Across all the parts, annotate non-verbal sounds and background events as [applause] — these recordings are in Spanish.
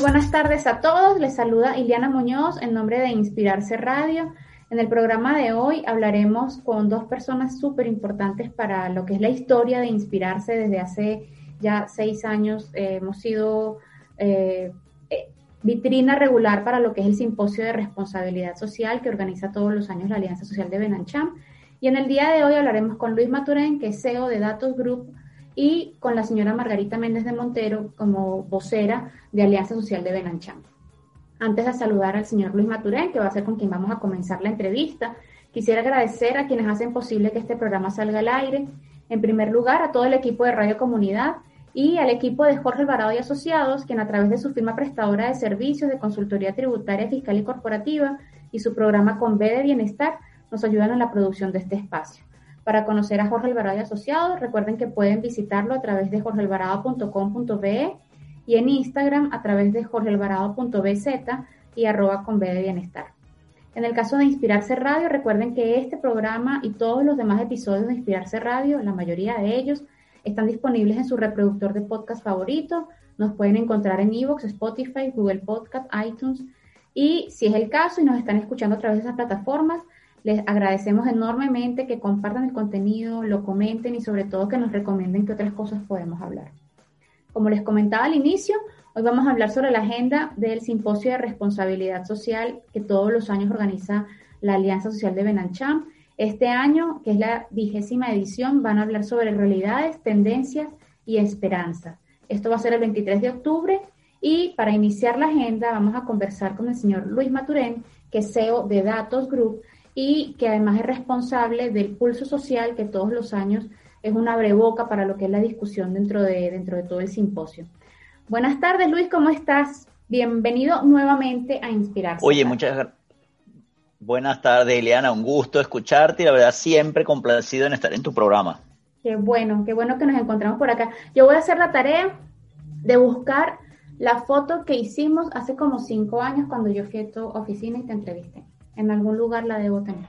Buenas tardes a todos. Les saluda Iliana Muñoz en nombre de Inspirarse Radio. En el programa de hoy hablaremos con dos personas súper importantes para lo que es la historia de Inspirarse desde hace ya seis años. Eh, hemos sido eh, eh, vitrina regular para lo que es el simposio de responsabilidad social que organiza todos los años la Alianza Social de Benancham. Y en el día de hoy hablaremos con Luis Maturén, que es CEO de Datos Group, y con la señora Margarita Méndez de Montero como vocera de Alianza Social de Benancham. Antes de saludar al señor Luis Maturén, que va a ser con quien vamos a comenzar la entrevista, quisiera agradecer a quienes hacen posible que este programa salga al aire. En primer lugar, a todo el equipo de Radio Comunidad, y al equipo de Jorge Alvarado y Asociados, quien a través de su firma prestadora de servicios de consultoría tributaria, fiscal y corporativa y su programa Con B de Bienestar, nos ayudan en la producción de este espacio. Para conocer a Jorge Alvarado y Asociados, recuerden que pueden visitarlo a través de jorgealvarado.com.be y en Instagram a través de jorgealvarado.bz y arroba con B de Bienestar. En el caso de Inspirarse Radio, recuerden que este programa y todos los demás episodios de Inspirarse Radio, la mayoría de ellos, están disponibles en su reproductor de podcast favorito. Nos pueden encontrar en Evox, Spotify, Google Podcast, iTunes. Y si es el caso y nos están escuchando a través de esas plataformas, les agradecemos enormemente que compartan el contenido, lo comenten y sobre todo que nos recomienden qué otras cosas podemos hablar. Como les comentaba al inicio, hoy vamos a hablar sobre la agenda del Simposio de Responsabilidad Social que todos los años organiza la Alianza Social de Benancham este año, que es la vigésima edición, van a hablar sobre realidades, tendencias y esperanza. Esto va a ser el 23 de octubre y para iniciar la agenda vamos a conversar con el señor Luis Maturén, que es CEO de Datos Group y que además es responsable del pulso social que todos los años es una breboca para lo que es la discusión dentro de, dentro de todo el simposio. Buenas tardes, Luis, ¿cómo estás? Bienvenido nuevamente a Inspirarse. Oye, muchas gracias Buenas tardes, Eliana. Un gusto escucharte y la verdad siempre complacido en estar en tu programa. Qué bueno, qué bueno que nos encontramos por acá. Yo voy a hacer la tarea de buscar la foto que hicimos hace como cinco años cuando yo fui a tu oficina y te entrevisté. En algún lugar la debo tener.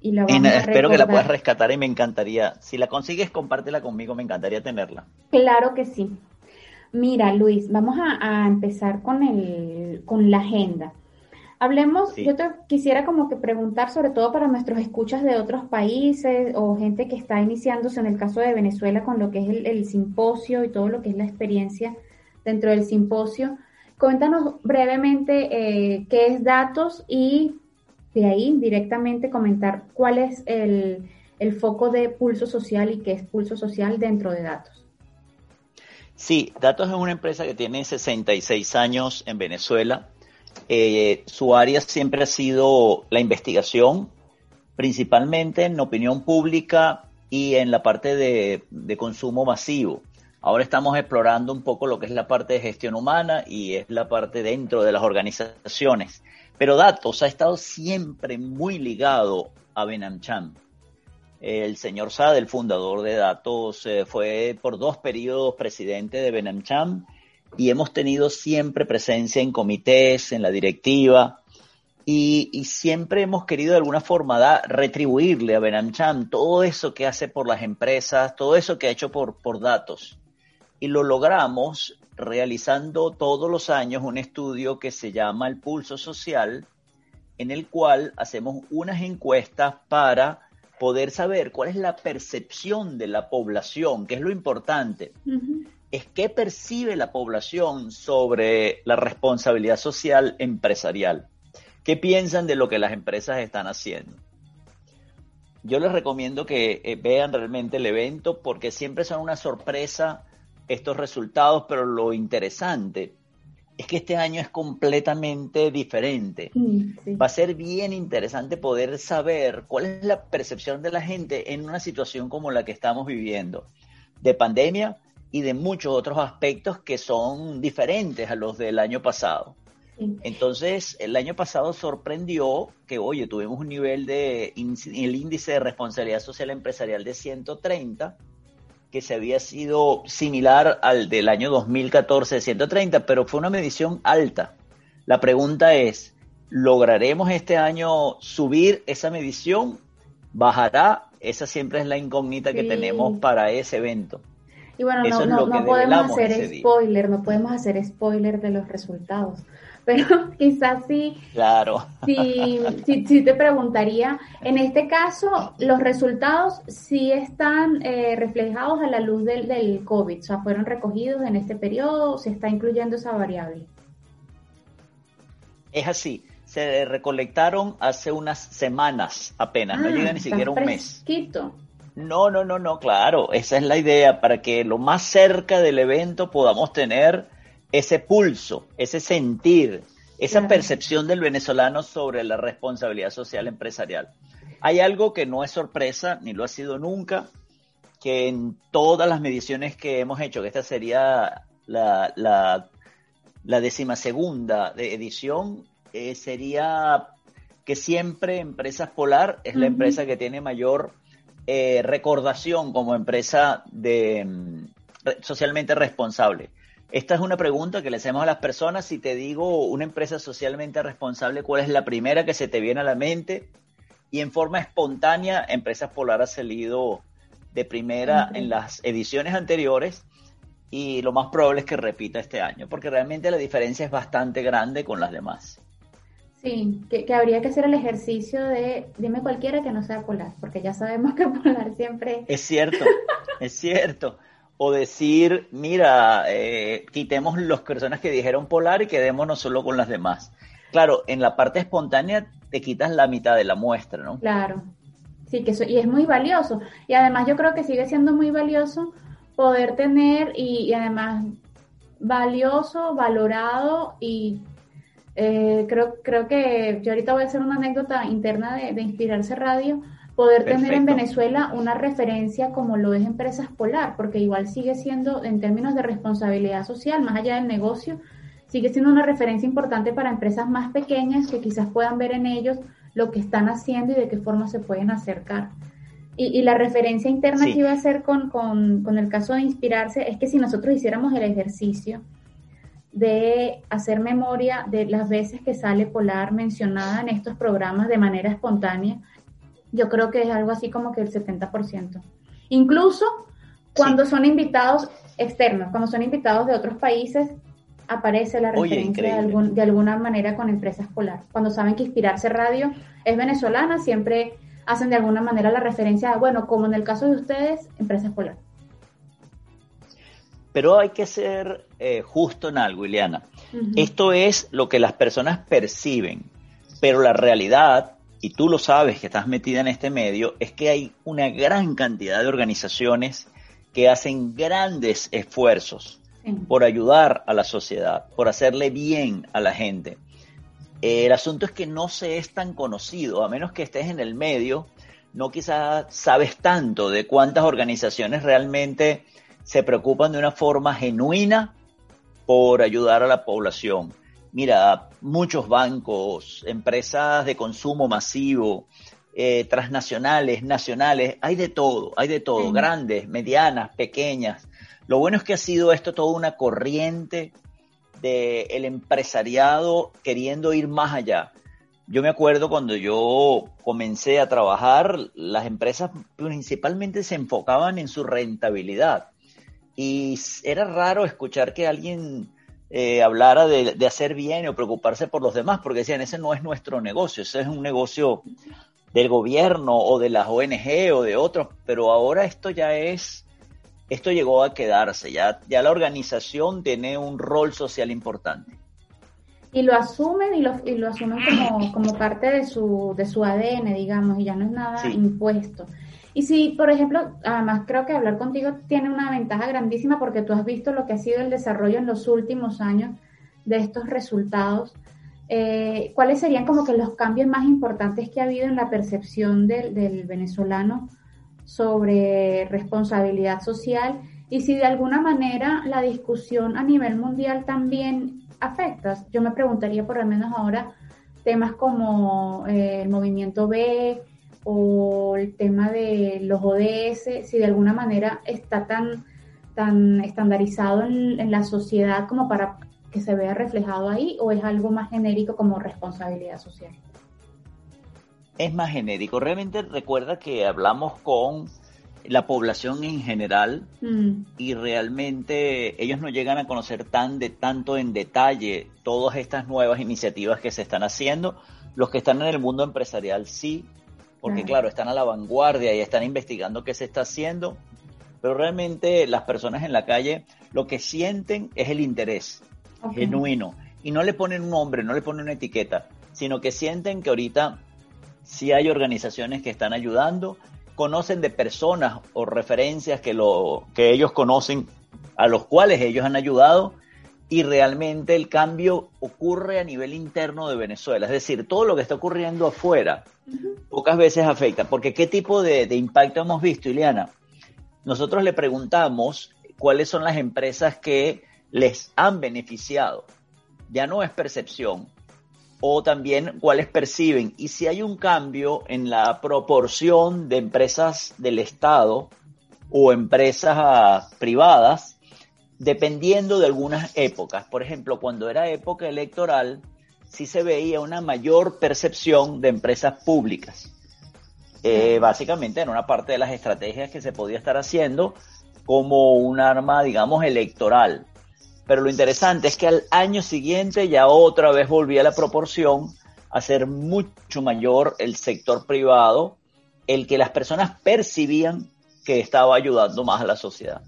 Y la vamos espero que la puedas rescatar y me encantaría. Si la consigues, compártela conmigo, me encantaría tenerla. Claro que sí. Mira, Luis, vamos a, a empezar con, el, con la agenda. Hablemos, yo te quisiera como que preguntar sobre todo para nuestros escuchas de otros países o gente que está iniciándose en el caso de Venezuela con lo que es el, simposio y todo lo que es la experiencia dentro del simposio. Cuéntanos brevemente eh, qué es datos y de ahí directamente comentar cuál es el, el foco de pulso social y qué es pulso social dentro de datos. Sí, Datos es una empresa que tiene 66 años en Venezuela eh, su área siempre ha sido la investigación, principalmente en opinión pública y en la parte de, consumo masivo. Ahora estamos explorando un poco lo que es la parte de gestión humana y es la parte dentro de las organizaciones. Pero Datos ha estado siempre muy ligado a Benamcham. El señor Sade, el fundador de Datos, eh, fue por dos periodos presidente de Benamcham y hemos tenido siempre presencia en comités, en la directiva, y, siempre hemos querido de alguna forma retribuirle a Benamcham todo eso que hace por las empresas, todo eso que ha hecho por datos. Y lo logramos realizando todos los años un estudio que se llama el Pulso Social, en el cual hacemos unas encuestas para poder saber cuál es la percepción de la población, que es lo importante es qué percibe la población sobre la responsabilidad social empresarial. ¿Qué piensan de lo que las empresas están haciendo? Yo les recomiendo que eh, vean realmente el evento porque siempre son una sorpresa estos resultados, pero lo interesante es que este año es completamente diferente. Va a ser bien interesante poder saber cuál es la percepción de la gente en una situación como la que estamos viviendo, de pandemia y de muchos otros aspectos que son diferentes a los del año pasado. Entonces, el año pasado sorprendió que, oye, tuvimos un nivel de, el índice de responsabilidad social empresarial de 130, que se había sido similar al del año 2014 de 130, pero fue una medición alta. La pregunta es, ¿lograremos este año subir esa medición? ¿Bajará? Esa siempre es la incógnita que tenemos para ese evento. Y bueno, no, no podemos hacer spoiler, no podemos hacer spoiler de los resultados pero [laughs] quizás sí. Claro. Sí, sí, te preguntaría, en este caso, los resultados sí están eh, reflejados a la luz del, del COVID, o sea, fueron recogidos en este periodo, se está incluyendo esa variable. Es así, se recolectaron hace unas semanas apenas, no ah, llega ni siquiera un mes. No, no, no, no, claro, esa es la idea, para que lo más cerca del evento podamos tener ese pulso, ese sentir, esa percepción del venezolano sobre la responsabilidad social empresarial. Hay algo que no es sorpresa, ni lo ha sido nunca, que en todas las mediciones que hemos hecho, que esta sería la, la, la decimasegunda de edición, eh, sería que siempre Empresas Polar es la empresa que tiene mayor eh, recordación como empresa de, mm, socialmente responsable. Esta es una pregunta que le hacemos a las personas. Si te digo una empresa socialmente responsable, ¿cuál es la primera que se te viene a la mente? Y en forma espontánea, Empresas Polar ha salido de primera en las ediciones anteriores y lo más probable es que repita este año, porque realmente la diferencia es bastante grande con las demás. Sí, que, que, habría que hacer el ejercicio de, dime cualquiera que no sea polar, porque ya sabemos que [laughs] polar siempre... Es cierto, es cierto o decir, mira, eh, quitemos las personas que dijeron polar y quedémonos solo con las demás. Claro, en la parte espontánea te quitas la mitad de la muestra, ¿no? Claro, sí, que eso, y es muy valioso. Y además yo creo que sigue siendo muy valioso poder tener y, además valioso, valorado y eh, creo, creo que yo ahorita voy a hacer una anécdota interna de, de Inspirarse Radio poder tener en Venezuela una referencia como lo es Empresas Polar, porque igual sigue siendo, en términos de responsabilidad social, más allá del negocio, sigue siendo una referencia importante para empresas más pequeñas que quizás puedan ver en ellos lo que están haciendo y de qué forma se pueden acercar. Y, la referencia interna que iba a hacer con, con el caso de inspirarse es que si nosotros hiciéramos el ejercicio de hacer memoria de las veces que sale Polar mencionada en estos programas de manera espontánea, yo creo que es algo así como que el 70%. Incluso cuando son invitados externos, cuando son invitados de otros países, aparece la referencia de, alguna manera con Empresas Polar. Cuando saben que Inspirarse Radio es venezolana, siempre hacen de alguna manera la referencia, bueno, como en el caso de ustedes, Empresas Polar. Pero hay que ser eh, justo en algo, Ileana. Esto es lo que las personas perciben, pero la realidad y tú lo sabes que estás metida en este medio, es que hay una gran cantidad de organizaciones que hacen grandes esfuerzos por ayudar a la sociedad, por hacerle bien a la gente. El asunto es que no se es tan conocido, a menos que estés en el medio, no quizás sabes tanto de cuántas organizaciones realmente se preocupan de una forma genuina por ayudar a la población. Mira, muchos bancos, empresas de consumo masivo, eh, transnacionales, nacionales, hay de todo, hay de todo, grandes, medianas, pequeñas. Lo bueno es que ha sido esto toda una corriente del empresariado queriendo ir más allá. Yo me acuerdo cuando yo comencé a trabajar, las empresas principalmente se enfocaban en su rentabilidad. Y era raro escuchar que alguien eh, hablara de, hacer bien o preocuparse por los demás, porque decían, ese no es nuestro negocio, ese es un negocio del gobierno o de las ONG o de otros, pero ahora esto ya es, esto llegó a quedarse, ya, ya la organización tiene un rol social importante. Y lo asumen y lo, y lo asumen como, como parte de su, de su ADN, digamos, y ya no es nada impuesto. Y si, por ejemplo, además creo que hablar contigo tiene una ventaja grandísima porque tú has visto lo que ha sido el desarrollo en los últimos años de estos resultados, eh, ¿cuáles serían como que los cambios más importantes que ha habido en la percepción del, del venezolano sobre responsabilidad social? Y si de alguna manera la discusión a nivel mundial también afecta. Yo me preguntaría por lo menos ahora temas como eh, el movimiento B o el tema de los ODS, si de alguna manera está tan, tan estandarizado en, la sociedad como para que se vea reflejado ahí o es algo más genérico como responsabilidad social. Es más genérico. Realmente recuerda que hablamos con la población en general mm. y realmente ellos no llegan a conocer tan de tanto en detalle todas estas nuevas iniciativas que se están haciendo. Los que están en el mundo empresarial sí, porque claro, están a la vanguardia y están investigando qué se está haciendo, pero realmente las personas en la calle lo que sienten es el interés genuino. Y no le ponen un nombre, no le ponen una etiqueta, sino que sienten que ahorita sí hay organizaciones que están ayudando conocen de personas o referencias que, lo, que ellos conocen, a los cuales ellos han ayudado, y realmente el cambio ocurre a nivel interno de Venezuela. Es decir, todo lo que está ocurriendo afuera pocas veces afecta. Porque ¿qué tipo de, de impacto hemos visto, Ileana? Nosotros le preguntamos cuáles son las empresas que les han beneficiado. Ya no es percepción, o también cuáles perciben. Y si hay un cambio en la proporción de empresas del Estado o empresas ah, privadas, dependiendo de algunas épocas. Por ejemplo, cuando era época electoral, sí se veía una mayor percepción de empresas públicas. Eh, básicamente en una parte de las estrategias que se podía estar haciendo como un arma, digamos, electoral. Pero lo interesante es que al año siguiente ya otra vez volvía la proporción a ser mucho mayor el sector privado, el que las personas percibían que estaba ayudando más a la sociedad.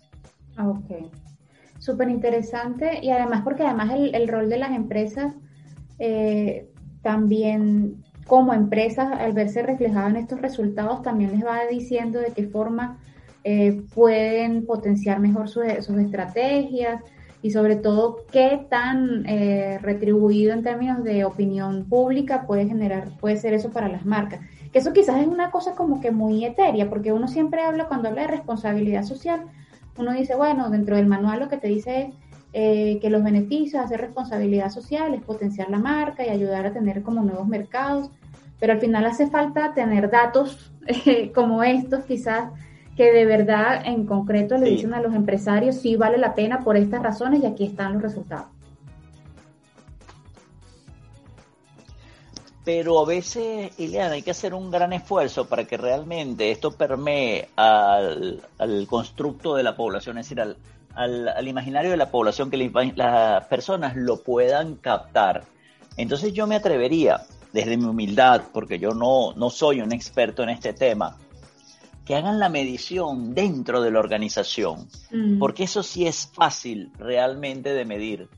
Ok, súper interesante y además porque además el, rol de las empresas eh, también como empresas al verse reflejado en estos resultados también les va diciendo de qué forma eh, pueden potenciar mejor sus estrategias, y sobre todo qué tan eh, retribuido en términos de opinión pública puede generar, puede ser eso para las marcas. Que eso quizás es una cosa como que muy etérea, porque uno siempre habla, cuando habla de responsabilidad social, uno dice, bueno, dentro del manual lo que te dice es eh, que los beneficios hacer responsabilidad social es potenciar la marca y ayudar a tener como nuevos mercados, pero al final hace falta tener datos eh, como estos quizás que de verdad en concreto le dicen a los empresarios sí vale la pena por estas razones y aquí están los resultados. Pero a veces, Ileana, hay que hacer un gran esfuerzo para que realmente esto permee al, constructo de la población, es decir, al, imaginario de la población, que las personas lo puedan captar. Entonces yo me atrevería, desde mi humildad, porque yo no, no soy un experto en este tema, que hagan la medición dentro de la organización, mm. porque eso sí es fácil realmente de medir.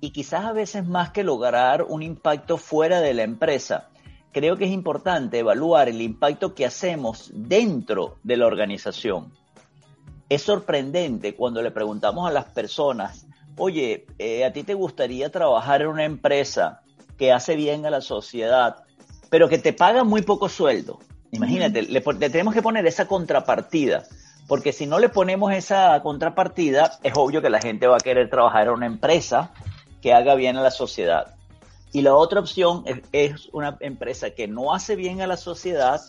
Y quizás a veces más que lograr un impacto fuera de la empresa, creo que es importante evaluar el impacto que hacemos dentro de la organización. Es sorprendente cuando le preguntamos a las personas, oye, eh, ¿a ti te gustaría trabajar en una empresa que hace bien a la sociedad, pero que te paga muy poco sueldo? Imagínate, le, tenemos que poner esa contrapartida, porque si no le ponemos esa contrapartida, es obvio que la gente va a querer trabajar en una empresa que haga bien a la sociedad. Y la otra opción es, una empresa que no hace bien a la sociedad,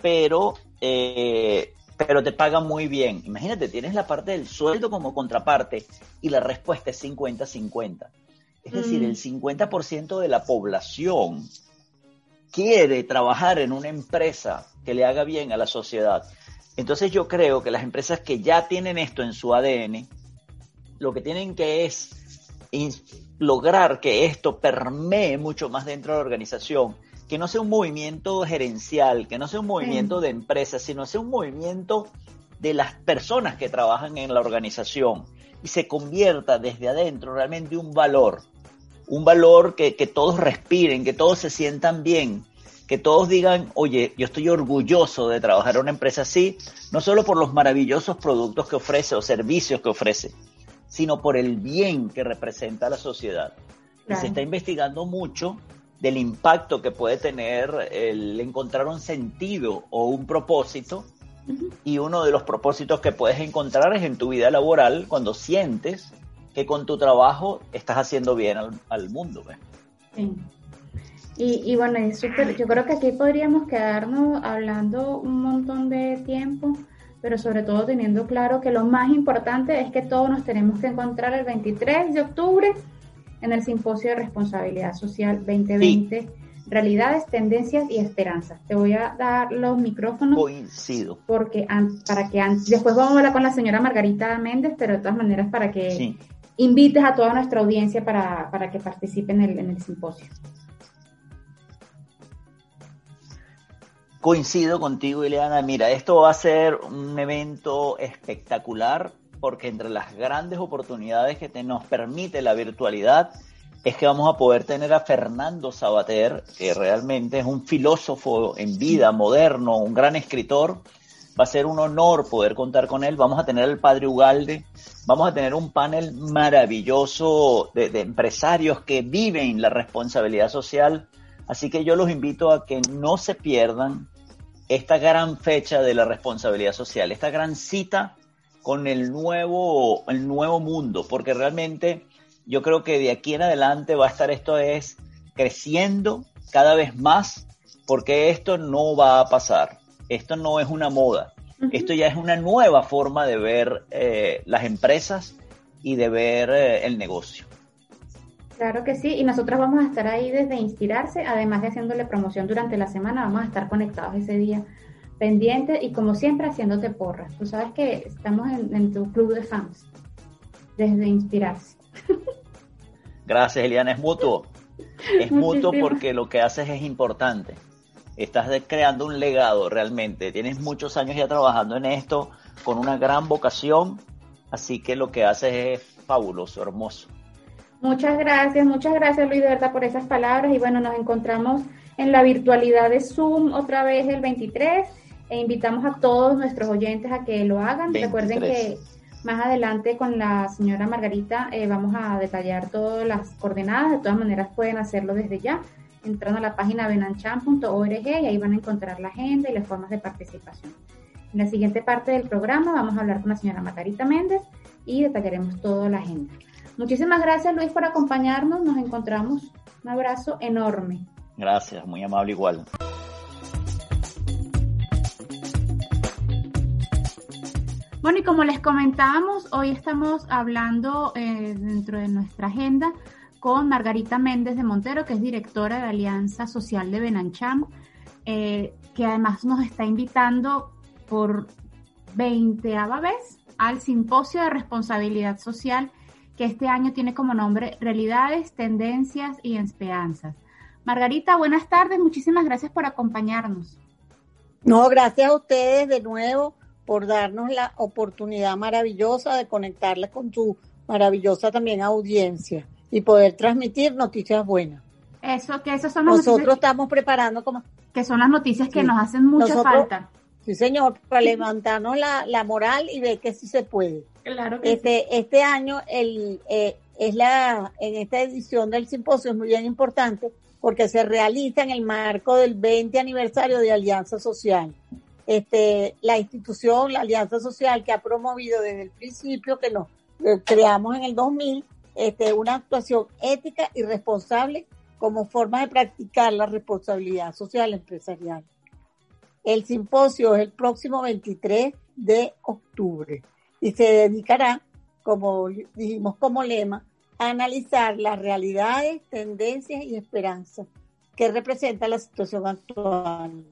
pero, eh, pero te paga muy bien. Imagínate, tienes la parte del sueldo como contraparte y la respuesta es 50-50. Es decir, el 50% de la población quiere trabajar en una empresa que le haga bien a la sociedad. Entonces yo creo que las empresas que ya tienen esto en su ADN, lo que tienen que es lograr que esto permee mucho más dentro de la organización, que no sea un movimiento gerencial, que no sea un movimiento de empresas, sino sea un movimiento de las personas que trabajan en la organización y se convierta desde adentro realmente un valor un valor que, todos respiren, que todos se sientan bien, que todos digan, oye, yo estoy orgulloso de trabajar en una empresa así, no solo por los maravillosos productos que ofrece o servicios que ofrece, sino por el bien que representa a la sociedad. Y se está investigando mucho del impacto que puede tener el encontrar un sentido o un propósito. Y uno de los propósitos que puedes encontrar es en tu vida laboral cuando sientes que con tu trabajo estás haciendo bien al, mundo. Sí. Y, bueno, es yo creo que aquí podríamos quedarnos hablando un montón de tiempo, pero sobre todo teniendo claro que lo más importante es que todos nos tenemos que encontrar el 23 de octubre en el Simposio de Responsabilidad Social 2020. Realidades, tendencias y esperanzas. Te voy a dar los micrófonos. Coincido. Porque para que después vamos a hablar con la señora Margarita Méndez, pero de todas maneras para que invites a toda nuestra audiencia para, que participen en el, en el simposio. Coincido contigo, Ileana. Mira, esto va a ser un evento espectacular porque entre las grandes oportunidades que nos permite la virtualidad es que vamos a poder tener a Fernando Sabater, que realmente es un filósofo en vida, moderno, un gran escritor. Va a ser un honor poder contar con él. Vamos a tener al padre Ugalde, vamos a tener un panel maravilloso de, de empresarios que viven la responsabilidad social. Así que yo los invito a que no se pierdan esta gran fecha de la responsabilidad social, esta gran cita con el nuevo, el nuevo mundo, porque realmente yo creo que de aquí en adelante va a estar esto es creciendo cada vez más, porque esto no va a pasar, esto no es una moda, esto ya es una nueva forma de ver eh, las empresas y de ver eh, el negocio. Claro que sí, y nosotros vamos a estar ahí desde Inspirarse, además de haciéndole promoción durante la semana, vamos a estar conectados ese día pendiente y como siempre haciéndote porras. Tú sabes que estamos en, tu club de fans, desde inspirarse. [laughs] Gracias, Eliana, es mutuo. Es mutuo porque lo que haces es importante. Estás creando un legado realmente. Tienes muchos años ya trabajando en esto con una gran vocación, así que lo que haces es fabuloso, hermoso. Muchas gracias, muchas gracias Luis de verdad por esas palabras y bueno, nos encontramos en la virtualidad de Zoom otra vez el 23 e invitamos a todos nuestros oyentes a que lo hagan. Recuerden que más adelante con la señora Margarita eh, vamos a detallar todas las coordenadas. De todas maneras pueden hacerlo desde ya entrando a la página benanchan.org y ahí van a encontrar la agenda y las formas de participación. En la siguiente parte del programa vamos a hablar con la señora Margarita Méndez y detallaremos toda la agenda. Muchísimas gracias Luis por acompañarnos. Nos encontramos. Un abrazo enorme. Gracias, muy amable igual. Bueno, y como les comentábamos, hoy estamos hablando eh, dentro de nuestra agenda con Margarita Méndez de Montero, que es directora de Alianza Social de Benancham, eh, que además nos está invitando por 20 vez al Simposio de Responsabilidad Social, que este año tiene como nombre Realidades, Tendencias y Esperanzas. Margarita, buenas tardes, muchísimas gracias por acompañarnos. No, gracias a ustedes de nuevo por darnos la oportunidad maravillosa de conectarla con tu maravillosa también audiencia y poder transmitir noticias buenas. Eso, que eso son Nosotros estamos preparando como... Que son las noticias que nos hacen mucha falta. Sí, señor, para levantarnos la, moral y ver que sí se puede. Claro que este, Este año el, eh, es la, en esta edición del simposio es muy bien importante porque se realiza en el marco del 20 aniversario de Alianza Social. Este, la institución, la Alianza Social, que ha promovido desde el principio, que nos eh, creamos en el 2000, este, una actuación ética y responsable como forma de practicar la responsabilidad social empresarial. El simposio es el próximo 23 de octubre y se dedicará, como dijimos como lema, a analizar las realidades, tendencias y esperanzas que representa la situación actual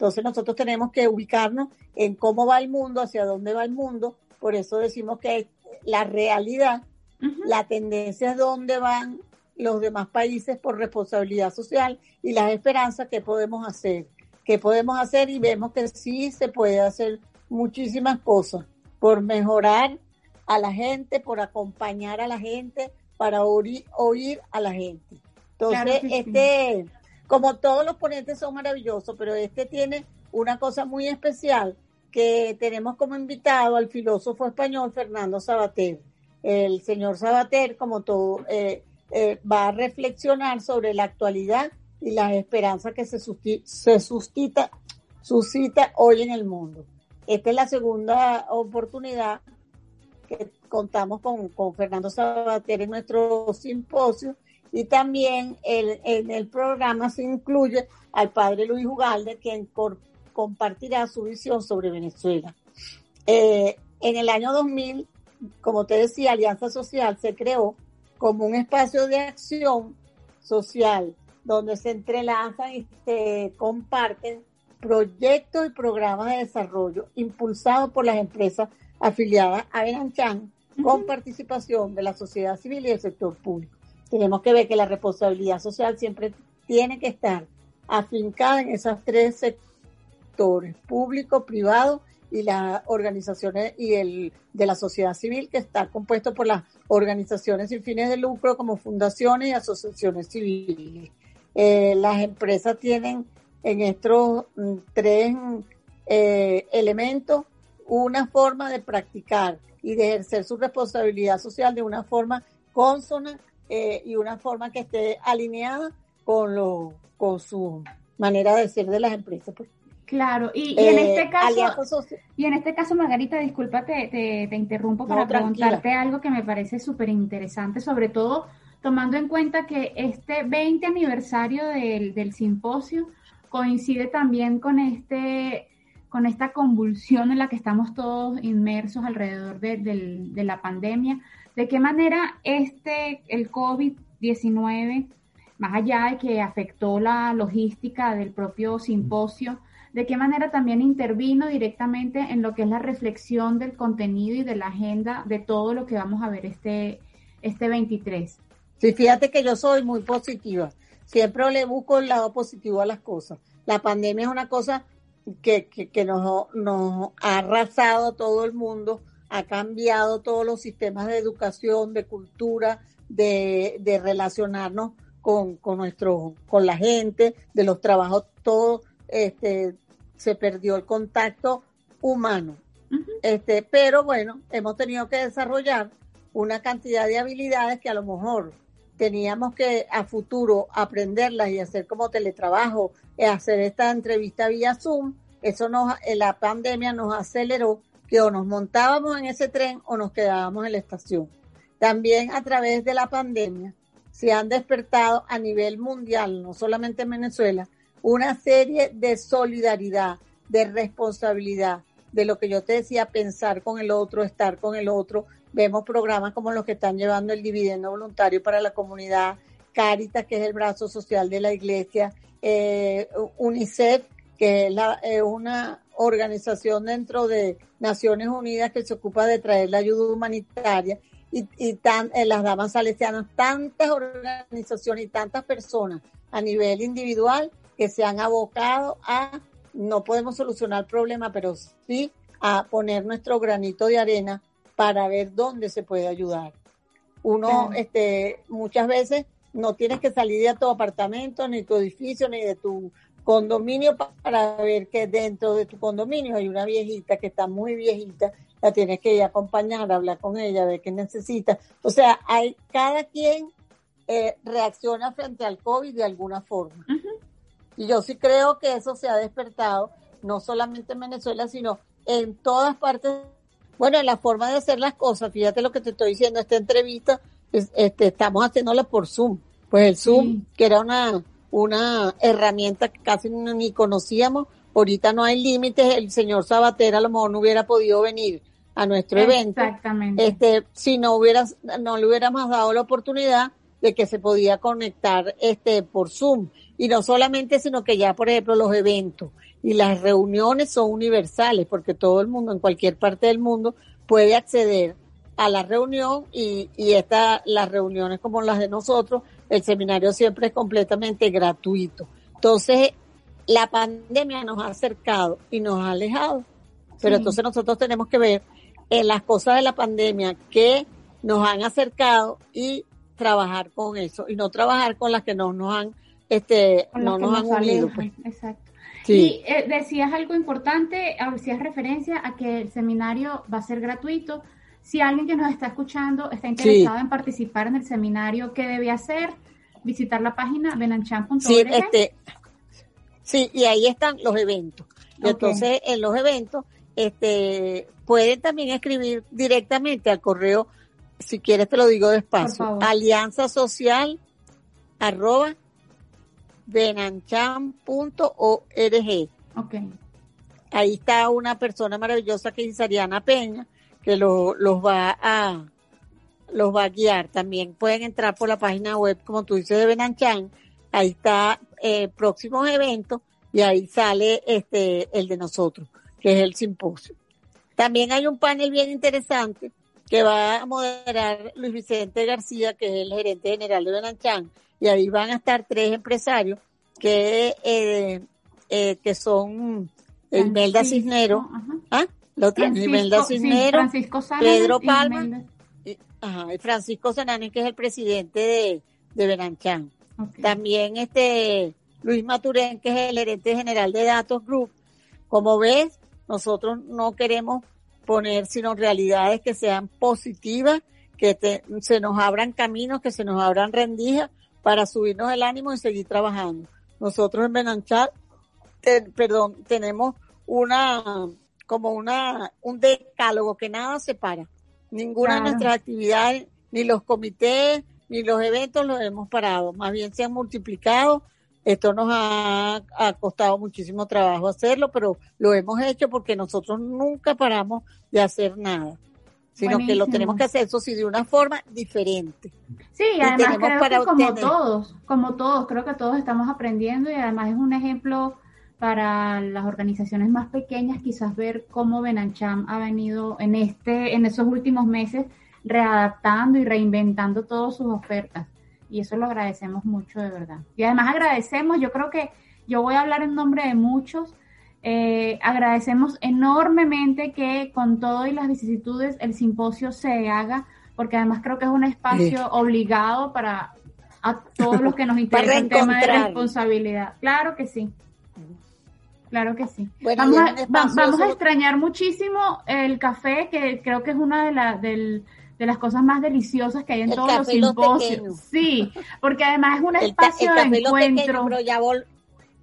entonces nosotros tenemos que ubicarnos en cómo va el mundo, hacia dónde va el mundo. Por eso decimos que la realidad, la tendencia es dónde van los demás países por responsabilidad social y las esperanzas que podemos hacer. ¿Qué podemos hacer? Y vemos que sí se puede hacer muchísimas cosas por mejorar a la gente, por acompañar a la gente, para oír, oír a la gente. Entonces, este, como todos los ponentes son maravillosos, pero este tiene una cosa muy especial que tenemos como invitado al filósofo español Fernando Sabater. El señor Sabater, como todo, eh, eh, va a reflexionar sobre la actualidad y las esperanzas que se, se suscita, suscita hoy en el mundo. Esta es la segunda oportunidad que contamos con, con Fernando Sabater en nuestro simposio y también en el programa se incluye al padre Luis Ugalde, quien compartirá su visión sobre Venezuela. Eh, en el año 2000, como te decía, Alianza Social se creó como un espacio de acción social donde se entrelazan y se comparten proyectos y programas de desarrollo impulsados por las empresas afiliadas a Benanchan con participación de la sociedad civil y del sector público. Tenemos que ver que la responsabilidad social siempre tiene que estar afincada en esos tres sectores, público, privado y las organizaciones y el de la sociedad civil que está compuesto por las organizaciones sin fines de lucro como fundaciones y asociaciones civiles. Eh, las empresas tienen en estos mm, tres eh, elementos una forma de practicar y de ejercer su responsabilidad social de una forma consona eh, y una forma que esté alineada con, lo, con su manera de ser de las empresas. Pues. Claro, y, en eh, este caso, y en este caso, Margarita, disculpa, te, te, interrumpo para preguntarte algo que me parece súper interesante, sobre todo tomando en cuenta que este 20 aniversario del, del simposio coincide también con este con esta convulsión en la que estamos todos inmersos alrededor de, de la pandemia, de qué manera este, el COVID-19, más allá de que afectó la logística del propio simposio, de qué manera también intervino directamente en lo que es la reflexión del contenido y de la agenda de todo lo que vamos a ver este, este 23. Sí, fíjate que yo soy muy positiva. Siempre le busco el lado positivo a las cosas. La pandemia es una cosa que, que, nos, nos, ha arrasado a todo el mundo, ha cambiado todos los sistemas de educación, de cultura, de, de relacionarnos con, con, nuestro, con la gente, de los trabajos, todo este, se perdió el contacto humano. este, pero bueno, hemos tenido que desarrollar una cantidad de habilidades que a lo mejor teníamos que a futuro aprenderlas y hacer como teletrabajo, eh, hacer esta entrevista vía Zoom. Eso nos, eh, la pandemia nos aceleró que o nos montábamos en ese tren o nos quedábamos en la estación. También a través de la pandemia se han despertado a nivel mundial, no solamente en Venezuela, una serie de solidaridad, de responsabilidad, de lo que yo te decía, pensar con el otro, estar con el otro. Vemos programas como los que están llevando el dividendo voluntario para la comunidad, Caritas, que es el brazo social de la iglesia, eh, UNICEF, que es una organización dentro de Naciones Unidas que se ocupa de traer la ayuda humanitaria, y, y tan, en las damas salesianas, tantas organizaciones y tantas personas a nivel individual que se han abocado a, no podemos solucionar el problema, pero sí a poner nuestro granito de arena para ver dónde se puede ayudar. Uno, este, muchas veces no tienes que salir de tu apartamento, ni tu edificio, ni de tu condominio para ver que dentro de tu condominio hay una viejita que está muy viejita, la tienes que ir a acompañar, hablar con ella, ver qué necesita. O sea, hay cada quien eh, reacciona frente al COVID de alguna forma. Y yo sí creo que eso se ha despertado, no solamente en Venezuela, sino en todas partes. Bueno, en la forma de hacer las cosas, fíjate lo que te estoy diciendo, esta entrevista, este, estamos haciéndola por Zoom. Pues el Zoom, que era una, una herramienta que casi ni conocíamos, ahorita no hay límites, el señor Sabatera a lo mejor no hubiera podido venir a nuestro evento. Exactamente. Este, si no hubieras, no le hubiéramos dado la oportunidad de que se podía conectar este por Zoom. Y no solamente, sino que ya, por ejemplo, los eventos y las reuniones son universales, porque todo el mundo, en cualquier parte del mundo, puede acceder a la reunión y, y esta, las reuniones como las de nosotros, el seminario siempre es completamente gratuito. Entonces, la pandemia nos ha acercado y nos ha alejado. Pero entonces nosotros tenemos que ver en las cosas de la pandemia que nos han acercado y trabajar con eso y no trabajar con las que no nos han este, no nos han unido. Pues. Exacto. Y eh, decías algo importante, hacías referencia a que el seminario va a ser gratuito. Si alguien que nos está escuchando está interesado en participar en el seminario, ¿qué debe hacer? Visitar la página benanchan.org. Sí, este, sí, y ahí están los eventos. Entonces, en los eventos, este, pueden también escribir directamente al correo, si quieres te lo digo despacio, alianza social arroba benanchan.org. Okay. Ahí está una persona maravillosa que es Ariana Peña, que los va a los va a guiar. También pueden entrar por la página web, como tú dices, de Benanchan. Ahí está eh, próximos eventos y ahí sale este el de nosotros, que es el simposio. También hay un panel bien interesante que va a moderar Luis Vicente García, que es el gerente general de Benanchan, y ahí van a estar tres empresarios que, eh, eh, que son Imelda Cisnero, ¿ah? La Imelda Cisnero, Pedro Palma y, Francisco Sananes, que es el presidente de, de Benanchan. También este Luis Maturén, que es el gerente general de Datos Group. Como ves, nosotros no queremos poner sino realidades que sean positivas, que se nos abran caminos, que se nos abran rendijas para subirnos el ánimo y seguir trabajando. Nosotros en Benanchat, perdón, tenemos una, como una, un decálogo que nada separa. Ninguna de nuestras actividades, ni los comités, ni los eventos los hemos parado. Más bien se han multiplicado. Esto nos ha, ha costado muchísimo trabajo hacerlo, pero lo hemos hecho porque nosotros nunca paramos de hacer nada sino que lo tenemos que hacer, eso sí, de una forma diferente. Sí, y además creo que como todos, como todos, creo que todos estamos aprendiendo y además es un ejemplo para las organizaciones más pequeñas quizás ver cómo Benancham ha venido en este en esos últimos meses readaptando y reinventando todas sus ofertas y eso lo agradecemos mucho de verdad. Y además agradecemos, yo creo que yo voy a hablar en nombre de muchos eh, agradecemos enormemente que con todo y las vicisitudes el simposio se haga, porque además creo que es un espacio obligado para a todos los que nos [laughs] interesa el tema de responsabilidad. Claro que sí. Claro que sí. vamos, a, extrañar muchísimo el café, que creo que es una de, de las cosas más deliciosas que hay en todos los simposios. sí, porque además es un espacio de encuentro. ya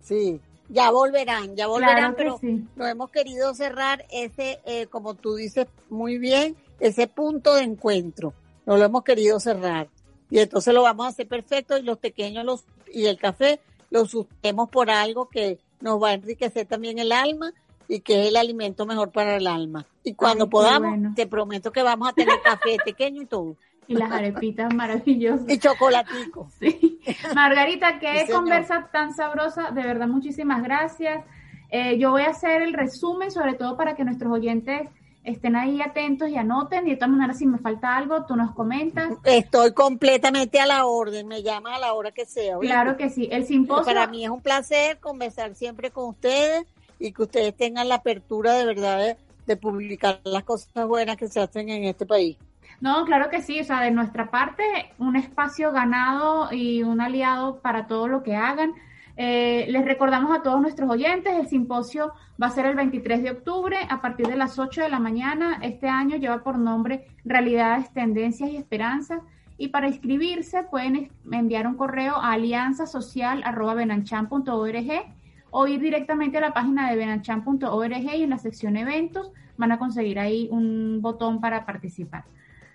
sí ya volverán, ya volverán, pero no hemos querido cerrar ese, eh, como tú dices muy bien, ese punto de encuentro. No lo hemos querido cerrar. Y entonces lo vamos a hacer perfecto y los pequeños los, y el café lo sustemos por algo que nos va a enriquecer también el alma y que es el alimento mejor para el alma. Y cuando podamos, te prometo que vamos a tener café pequeño y todo y las arepitas maravillosas. [laughs] Y chocolatico. Sí. Margarita, qué conversa tan sabrosa. De verdad, muchísimas gracias. Eh, yo voy a hacer el resumen, sobre todo para que nuestros oyentes estén ahí atentos y anoten. Y de todas maneras, si me falta algo, tú nos comentas. Estoy completamente a la orden. Me llama a la hora que sea. Claro que sí. El simposio. Para mí es un placer conversar siempre con ustedes y que ustedes tengan la apertura de verdad de publicar las cosas buenas que se hacen en este país. No, claro que sí, o sea, de nuestra parte, un espacio ganado y un aliado para todo lo que hagan. Eh, les recordamos a todos nuestros oyentes, el simposio va a ser el 23 de octubre a partir de las 8 de la mañana. Este año lleva por nombre Realidades, Tendencias y Esperanzas. Y para inscribirse pueden enviar un correo a alianzasocial.benanchan.org o ir directamente a la página de benanchan.org y en la sección eventos van a conseguir ahí un botón para participar.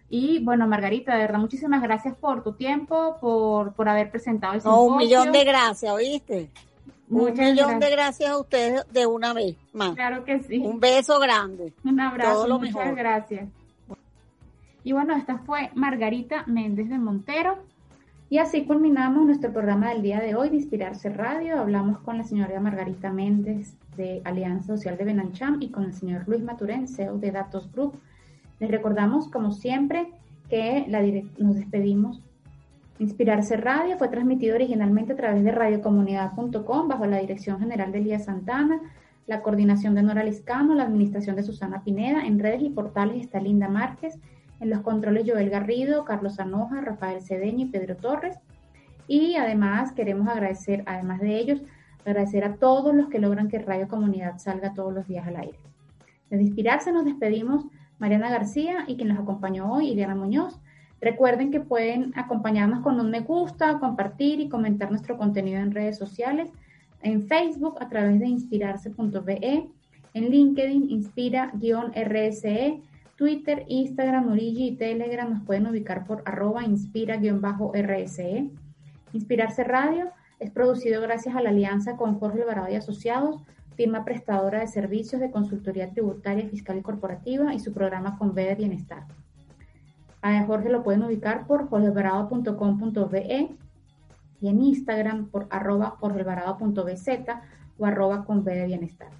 Y bueno, Margarita, de verdad, muchísimas gracias por tu tiempo, por, por haber presentado el simposio. un millón de gracias, ¿oíste? un millón de gracias a ustedes de una vez más. Claro que sí. Un beso grande. Un abrazo. muchas gracias. Y bueno, esta fue Margarita Méndez de Montero. Y así culminamos nuestro programa del día de hoy de Inspirarse Radio. Hablamos con la señora Margarita Méndez de Alianza Social de Benancham y con el señor Luis Maturén, CEO de Datos Group. Les recordamos, como siempre, que la nos despedimos. Inspirarse Radio fue transmitido originalmente a través de radiocomunidad.com bajo la dirección general de Elías Santana, la coordinación de Nora Liscano, la administración de Susana Pineda. En redes y portales está Linda Márquez. En los controles Joel Garrido, Carlos Anoja, Rafael Cedeño y Pedro Torres. Y además queremos agradecer, además de ellos, agradecer a todos los que logran que Radio Comunidad salga todos los días al aire. Desde Inspirarse nos despedimos Mariana García y quien nos acompañó hoy, Iliana Muñoz. Recuerden que pueden acompañarnos con un me gusta, compartir y comentar nuestro contenido en redes sociales, en Facebook a través de inspirarse.be, en LinkedIn inspira-rse, Twitter, Instagram, Origi y Telegram nos pueden ubicar por arroba inspira-rse. Inspirarse Radio es producido gracias a la alianza con Jorge Alvarado y Asociados, firma prestadora de servicios de consultoría tributaria, fiscal y corporativa y su programa con B de Bienestar. A Jorge lo pueden ubicar por jorgealvarado.com.be y en Instagram por arroba jorgealvarado.bz o arroba con B de Bienestar.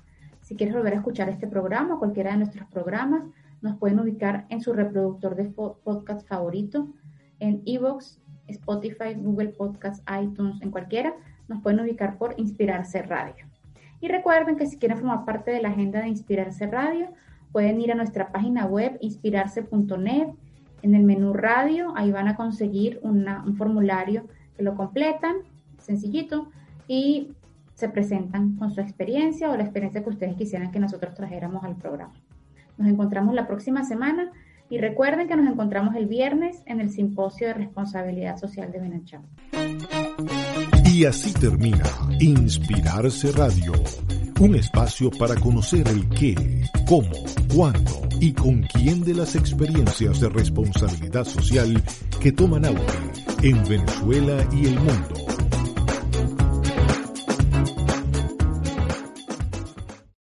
Si quieres volver a escuchar este programa o cualquiera de nuestros programas, nos pueden ubicar en su reproductor de podcast favorito, en Evox, Spotify, Google Podcasts, iTunes, en cualquiera. Nos pueden ubicar por Inspirarse Radio. Y recuerden que si quieren formar parte de la agenda de Inspirarse Radio, pueden ir a nuestra página web inspirarse.net. En el menú radio, ahí van a conseguir un formulario que lo completan, sencillito, y se presentan con su experiencia o la experiencia que ustedes quisieran que nosotros trajéramos al programa. Nos encontramos la próxima semana y recuerden que nos encontramos el viernes en el Simposio de Responsabilidad Social de Benacham. Y así termina Inspirarse Radio, un espacio para conocer el qué, cómo, cuándo y con quién de las experiencias de responsabilidad social que toman auge en Venezuela y el mundo